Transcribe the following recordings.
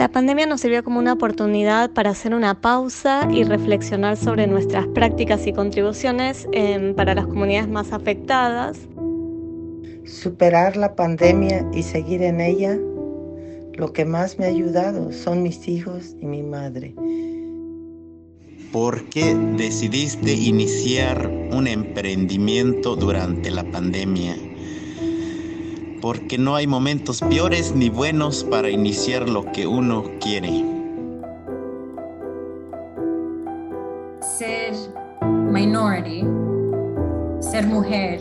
La pandemia nos sirvió como una oportunidad para hacer una pausa y reflexionar sobre nuestras prácticas y contribuciones em, para las comunidades más afectadas. Superar la pandemia y seguir en ella, lo que más me ha ayudado son mis hijos y mi madre. ¿Por qué decidiste iniciar un emprendimiento durante la pandemia? Porque no hay momentos peores ni buenos para iniciar lo que uno quiere. Ser minority, ser mujer,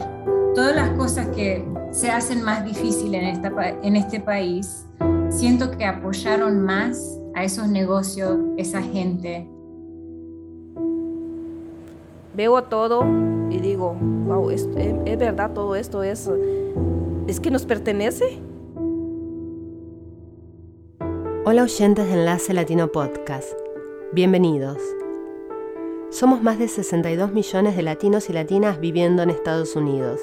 todas las cosas que se hacen más difíciles en, esta, en este país, siento que apoyaron más a esos negocios, esa gente. Veo todo y digo, wow, es, es verdad, todo esto es ¿Es que nos pertenece? Hola oyentes de Enlace Latino Podcast. Bienvenidos. Somos más de 62 millones de latinos y latinas viviendo en Estados Unidos.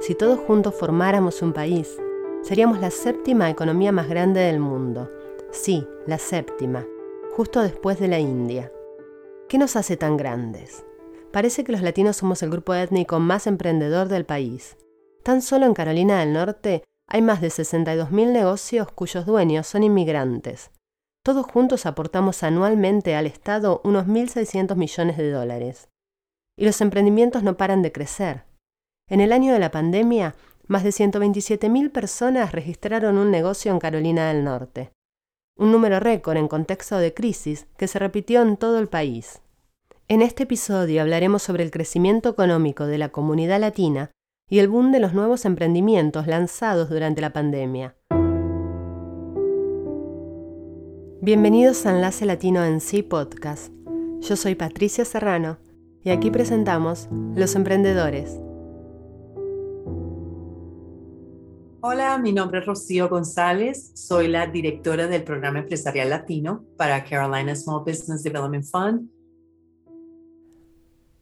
Si todos juntos formáramos un país, seríamos la séptima economía más grande del mundo. Sí, la séptima, justo después de la India. ¿Qué nos hace tan grandes? Parece que los latinos somos el grupo étnico más emprendedor del país. Tan solo en Carolina del Norte hay más de 62.000 negocios cuyos dueños son inmigrantes. Todos juntos aportamos anualmente al Estado unos 1.600 millones de dólares. Y los emprendimientos no paran de crecer. En el año de la pandemia, más de 127.000 personas registraron un negocio en Carolina del Norte. Un número récord en contexto de crisis que se repitió en todo el país. En este episodio hablaremos sobre el crecimiento económico de la comunidad latina y el boom de los nuevos emprendimientos lanzados durante la pandemia. Bienvenidos a Enlace Latino en Sí Podcast. Yo soy Patricia Serrano y aquí presentamos Los Emprendedores. Hola, mi nombre es Rocío González, soy la directora del programa empresarial latino para Carolina Small Business Development Fund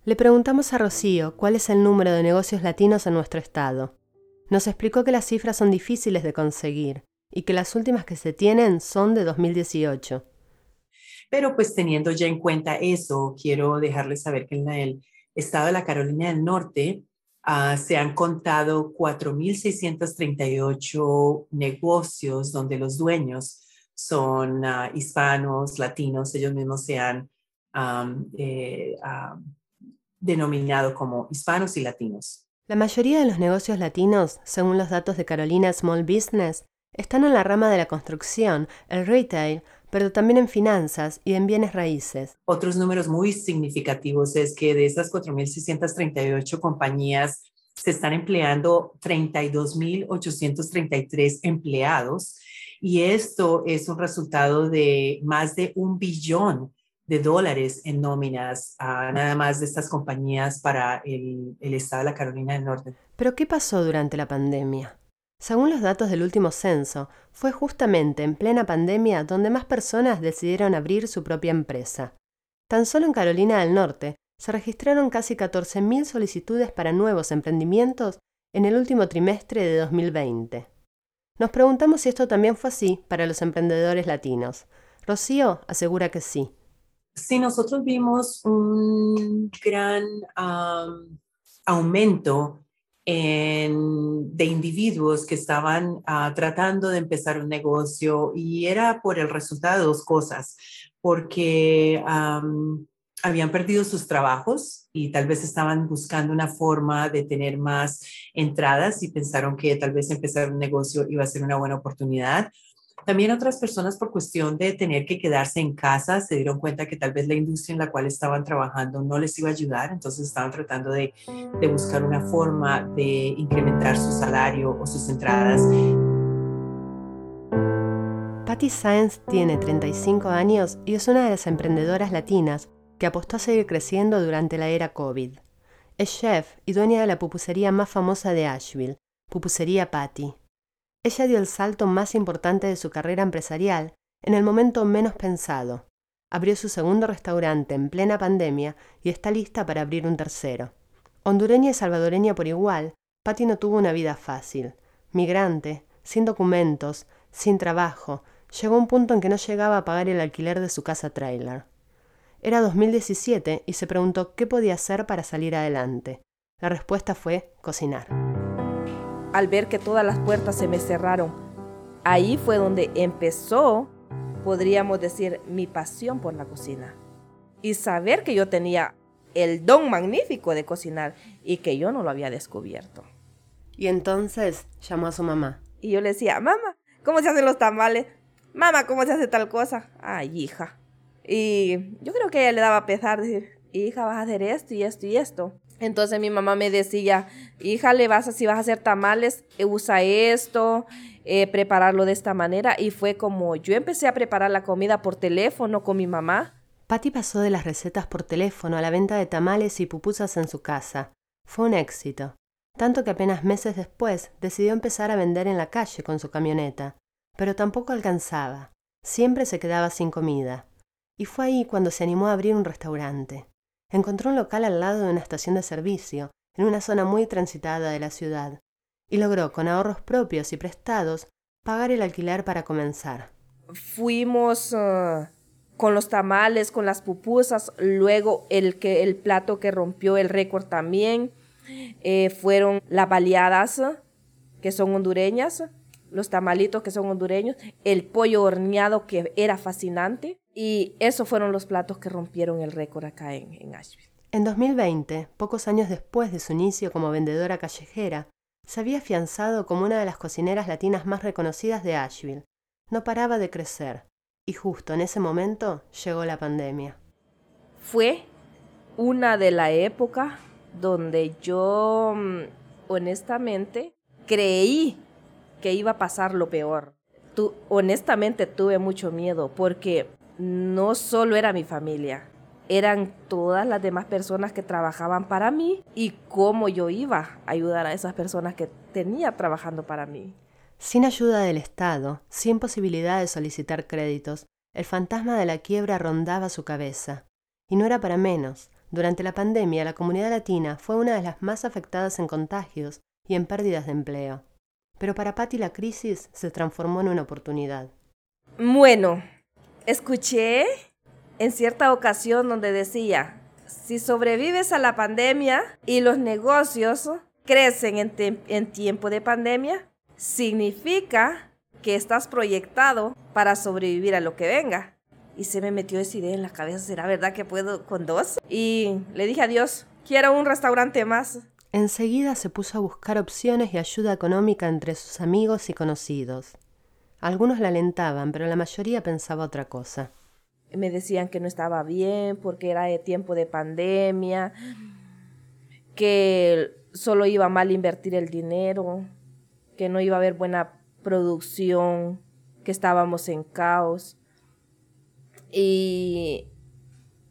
le preguntamos a Rocío cuál es el número de negocios latinos en nuestro estado. Nos explicó que las cifras son difíciles de conseguir y que las últimas que se tienen son de 2018. Pero pues teniendo ya en cuenta eso, quiero dejarles saber que en el estado de la Carolina del Norte ah, se han contado 4.638 negocios donde los dueños son ah, hispanos, latinos, ellos mismos se han eh, denominado como hispanos y latinos. La mayoría de los negocios latinos, según los datos de Carolina Small Business, están en la rama de la construcción, el retail, pero también en finanzas y en bienes raíces. Otros números muy significativos es que de esas 4.638 compañías se están empleando 32.833 empleados y esto es un resultado de más de un billón de dólares en nóminas a nada más de estas compañías para el, estado de la Carolina del Norte. Pero ¿qué pasó durante la pandemia? Según los datos del último censo, fue justamente en plena pandemia donde más personas decidieron abrir su propia empresa. Tan solo en Carolina del Norte se registraron casi 14.000 solicitudes para nuevos emprendimientos en el último trimestre de 2020. Nos preguntamos si esto también fue así para los emprendedores latinos. Rocío asegura que sí. Sí, nosotros vimos un gran aumento de individuos que estaban ah, tratando de empezar un negocio y era por el resultado de dos cosas, porque habían perdido sus trabajos y tal vez estaban buscando una forma de tener más entradas y pensaron que tal vez empezar un negocio iba a ser una buena oportunidad también otras personas por cuestión de tener que quedarse en casa se dieron cuenta que tal vez la industria en la cual estaban trabajando no les iba a ayudar, entonces estaban tratando de, buscar una forma de incrementar su salario o sus entradas. Patty Sáenz tiene 35 años y es una de las emprendedoras latinas que apostó a seguir creciendo durante la era COVID. Es chef y dueña de la pupusería más famosa de Asheville, Pupusería Patty. Ella dio el salto más importante de su carrera empresarial en el momento menos pensado. Abrió su segundo restaurante en plena pandemia y está lista para abrir un tercero. Hondureña y salvadoreña por igual, Patty no tuvo una vida fácil. Migrante, sin documentos, sin trabajo llegó un punto en que no llegaba a pagar el alquiler de su casa trailer. Era 2017 y se preguntó qué podía hacer para salir adelante. La respuesta fue cocinar. Al ver que todas las puertas se me cerraron, ahí fue donde empezó, podríamos decir, mi pasión por la cocina. Y saber que yo tenía el don magnífico de cocinar y que yo no lo había descubierto. Y entonces llamó a su mamá. Y yo le decía, mamá, ¿cómo se hacen los tamales? Mamá, ¿cómo se hace tal cosa? Ay, hija. Y yo creo que ella le daba pesar decir, hija, vas a hacer esto y esto y esto. Entonces mi mamá me decía, hija, le vas a, si vas a hacer tamales, eh, usa esto, eh, prepararlo de esta manera. Y fue como yo empecé a preparar la comida por teléfono con mi mamá. Patty pasó de las recetas por teléfono a la venta de tamales y pupusas en su casa. Fue un éxito, tanto que apenas meses después decidió empezar a vender en la calle con su camioneta, pero tampoco alcanzaba. Siempre se quedaba sin comida. Y fue ahí cuando se animó a abrir un restaurante. Encontró un local al lado de una estación de servicio, en una zona muy transitada de la ciudad, y logró, con ahorros propios y prestados, pagar el alquiler para comenzar. Fuimos uh, con los tamales, con las pupusas, luego el, que, el plato que rompió el récord también eh, fueron las baleadas, que son hondureñas, los tamalitos que son hondureños, el pollo horneado que era fascinante, y esos fueron los platos que rompieron el récord acá en, en Asheville. En 2020, pocos años después de su inicio como vendedora callejera, se había afianzado como una de las cocineras latinas más reconocidas de Asheville. No paraba de crecer, y justo en ese momento llegó la pandemia. Fue una de la época donde yo mm, honestamente creí que iba a pasar lo peor. honestamente tuve mucho miedo porque no solo era mi familia, eran todas las demás personas que trabajaban para mí y cómo yo iba a ayudar a esas personas que tenía trabajando para mí. Sin ayuda del Estado, sin posibilidad de solicitar créditos, el fantasma de la quiebra rondaba su cabeza. Y no era para menos. Durante la pandemia, la comunidad latina fue una de las más afectadas en contagios y en pérdidas de empleo. Pero para Patty la crisis se transformó en una oportunidad. Bueno, escuché en cierta ocasión donde decía, si sobrevives a la pandemia y los negocios crecen en, tiempo de pandemia, significa que estás proyectado para sobrevivir a lo que venga. Y se me metió esa idea en la cabeza, ¿será verdad que puedo con dos? Y le dije a Dios, quiero un restaurante más. Enseguida se puso a buscar opciones y ayuda económica entre sus amigos y conocidos. Algunos la alentaban, pero la mayoría pensaba otra cosa. Me decían que no estaba bien porque era de tiempo de pandemia, que solo iba mal invertir el dinero, que no iba a haber buena producción, que estábamos en caos. Y,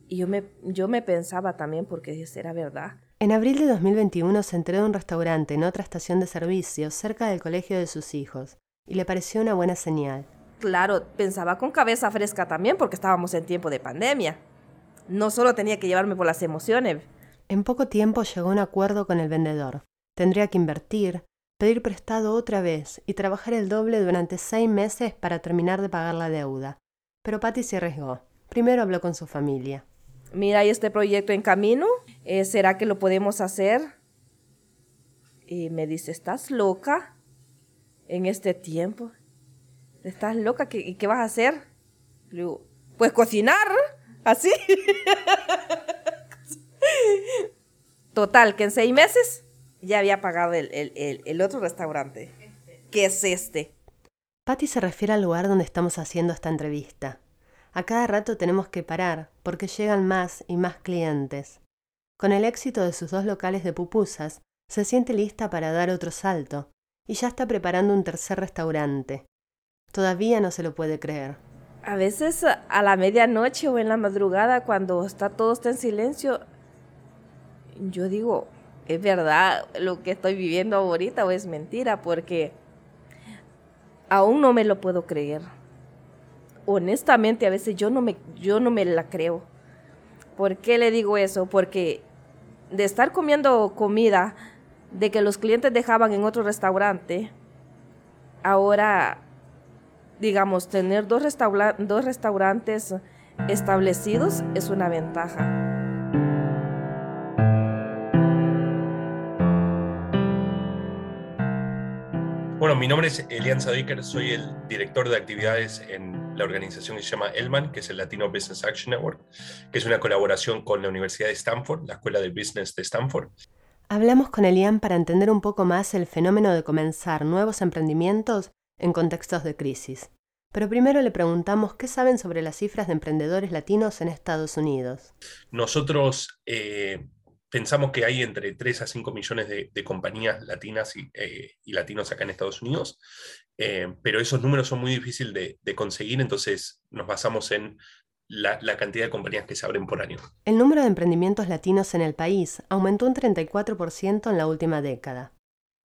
yo, me, yo me pensaba también, porque era verdad. En abril de 2021 se entró de un restaurante en otra estación de servicio cerca del colegio de sus hijos y le pareció una buena señal. Claro, pensaba con cabeza fresca también porque estábamos en tiempo de pandemia. No solo tenía que llevarme por las emociones. En poco tiempo llegó a un acuerdo con el vendedor. Tendría que invertir, pedir prestado otra vez y trabajar el doble durante seis meses para terminar de pagar la deuda. Pero Patty se arriesgó. Primero habló con su familia. Mira, hay este proyecto en camino. Eh, ¿Será que lo podemos hacer? Y me dice, ¿estás loca? En este tiempo. ¿Estás loca? ¿Qué, ¿Y qué vas a hacer? pues cocinar, así. Total, que en seis meses ya había pagado el, el, otro restaurante. ¿Qué es este? Patty se refiere al lugar donde estamos haciendo esta entrevista. A cada rato tenemos que parar porque llegan más y más clientes. Con el éxito de sus dos locales de pupusas, se siente lista para dar otro salto y ya está preparando un tercer restaurante. Todavía no se lo puede creer. A veces a la medianoche o en la madrugada, cuando está todo está en silencio, yo digo, ¿es verdad lo que estoy viviendo ahorita o es mentira? Porque aún no me lo puedo creer. Honestamente, a veces yo no me, yo no me la creo. ¿Por qué le digo eso? Porque de estar comiendo comida de que los clientes dejaban en otro restaurante, ahora digamos, tener dos, dos restaurantes establecidos es una ventaja. Bueno, mi nombre es Elian Sadiker, soy el director de actividades en la organización que se llama ELMAN, que es el Latino Business Action Network, que es una colaboración con la Universidad de Stanford, la Escuela de Business de Stanford. Hablamos con Elian para entender un poco más el fenómeno de comenzar nuevos emprendimientos en contextos de crisis. Pero primero le preguntamos qué saben sobre las cifras de emprendedores latinos en Estados Unidos. Nosotros eh, pensamos que hay entre 3 a 5 millones de, compañías latinas eh, y, latinos acá en Estados Unidos, eh, pero esos números son muy difíciles de, conseguir, entonces nos basamos en la, la, cantidad de compañías que se abren por año. El número de emprendimientos latinos en el país aumentó un 34% en la última década.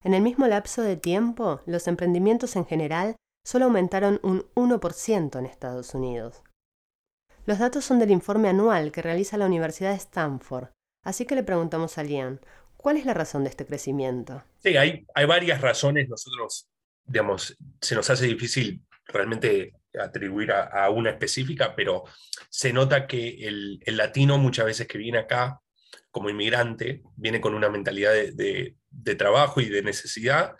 En el mismo lapso de tiempo, los emprendimientos en general solo aumentaron un 1% en Estados Unidos. Los datos son del informe anual que realiza la Universidad de Stanford, así que le preguntamos a Lian, ¿cuál es la razón de este crecimiento? Sí, hay, hay varias razones. Nosotros, digamos, se nos hace difícil realmente atribuir a, una específica, pero se nota que el, latino muchas veces que viene acá como inmigrante, viene con una mentalidad de, de trabajo y de necesidad,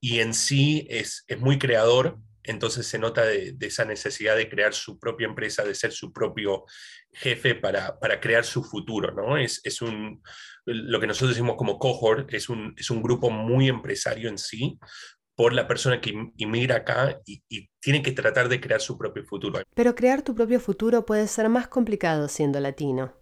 y en sí es, es muy creador, entonces se nota de, esa necesidad de crear su propia empresa, de ser su propio jefe para, para crear su futuro, ¿no? Es, es, un, lo que nosotros decimos como cohort, es un, es un grupo muy empresario en sí, por la persona que inmigra acá y, y, tiene que tratar de crear su propio futuro. Pero crear tu propio futuro puede ser más complicado siendo latino.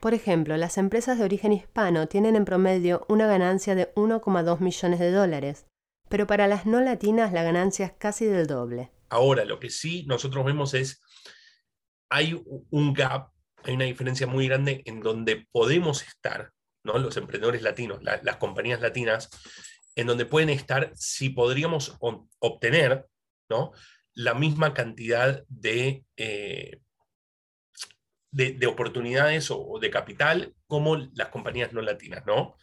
Por ejemplo, las empresas de origen hispano tienen en promedio una ganancia de 1,2 millones de dólares, pero para las no latinas la ganancia es casi del doble. Ahora, lo que sí nosotros vemos es, hay un gap, hay una diferencia muy grande en donde podemos estar, ¿no? los emprendedores latinos, las compañías latinas, en donde pueden estar si podríamos obtener ¿no? la misma cantidad de, eh, de, oportunidades o, de capital como las compañías no latinas. ¿no?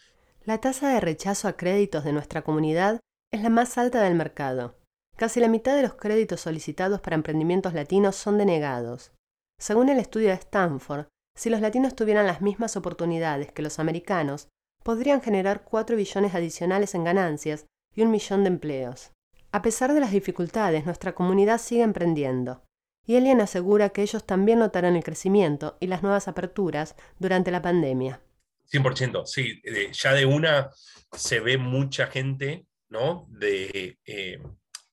La tasa de rechazo a créditos de nuestra comunidad es la más alta del mercado. Casi la mitad de los créditos solicitados para emprendimientos latinos son denegados. Según el estudio de Stanford, si los latinos tuvieran las mismas oportunidades que los americanos, podrían generar 4 billones adicionales en ganancias y un millón de empleos. A pesar de las dificultades, nuestra comunidad sigue emprendiendo. Y Elian asegura que ellos también notaron el crecimiento y las nuevas aperturas durante la pandemia. 100%, sí, ya de una se ve mucha gente de, eh,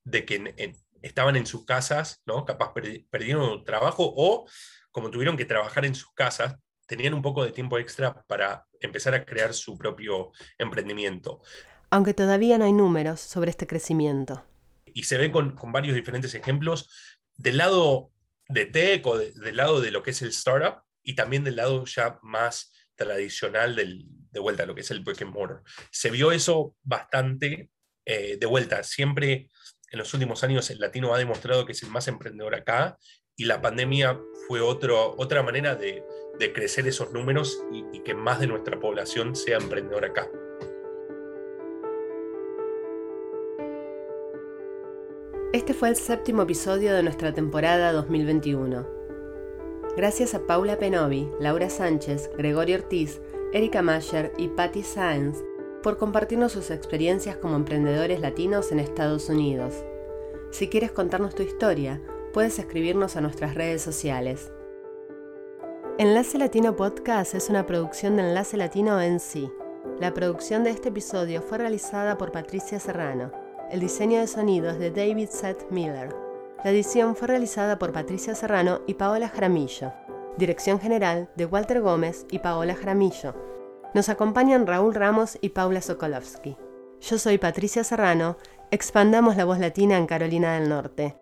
de que estaban en sus casas, ¿no? Capaz perdieron trabajo o como tuvieron que trabajar en sus casas, tenían un poco de tiempo extra para empezar a crear su propio emprendimiento. Aunque todavía no hay números sobre este crecimiento. Y se ve con, varios diferentes ejemplos del lado de tech o del lado de lo que es el startup y también del lado ya más tradicional del, de vuelta lo que es el brick and mortar. Se vio eso bastante eh, de vuelta, siempre en los últimos años el latino ha demostrado que es el más emprendedor acá y la pandemia fue otro, otra manera de, crecer esos números y, que más de nuestra población sea emprendedora acá. Este fue el séptimo episodio de nuestra temporada 2021. Gracias a Paula Penovi, Laura Sánchez, Gregorio Ortiz, Erika Mayer y Patty Sáenz por compartirnos sus experiencias como emprendedores latinos en Estados Unidos. Si quieres contarnos tu historia, puedes escribirnos a nuestras redes sociales. Enlace Latino Podcast es una producción de Enlace Latino en sí. La producción de este episodio fue realizada por Patricia Serrano. El diseño de sonido es de David Seth Miller. La edición fue realizada por Patricia Serrano y Paola Jaramillo. Dirección general de Walter Gómez y Paola Jaramillo. Nos acompañan Raúl Ramos y Paula Sokolovsky. Yo soy Patricia Serrano, expandamos la voz latina en Carolina del Norte.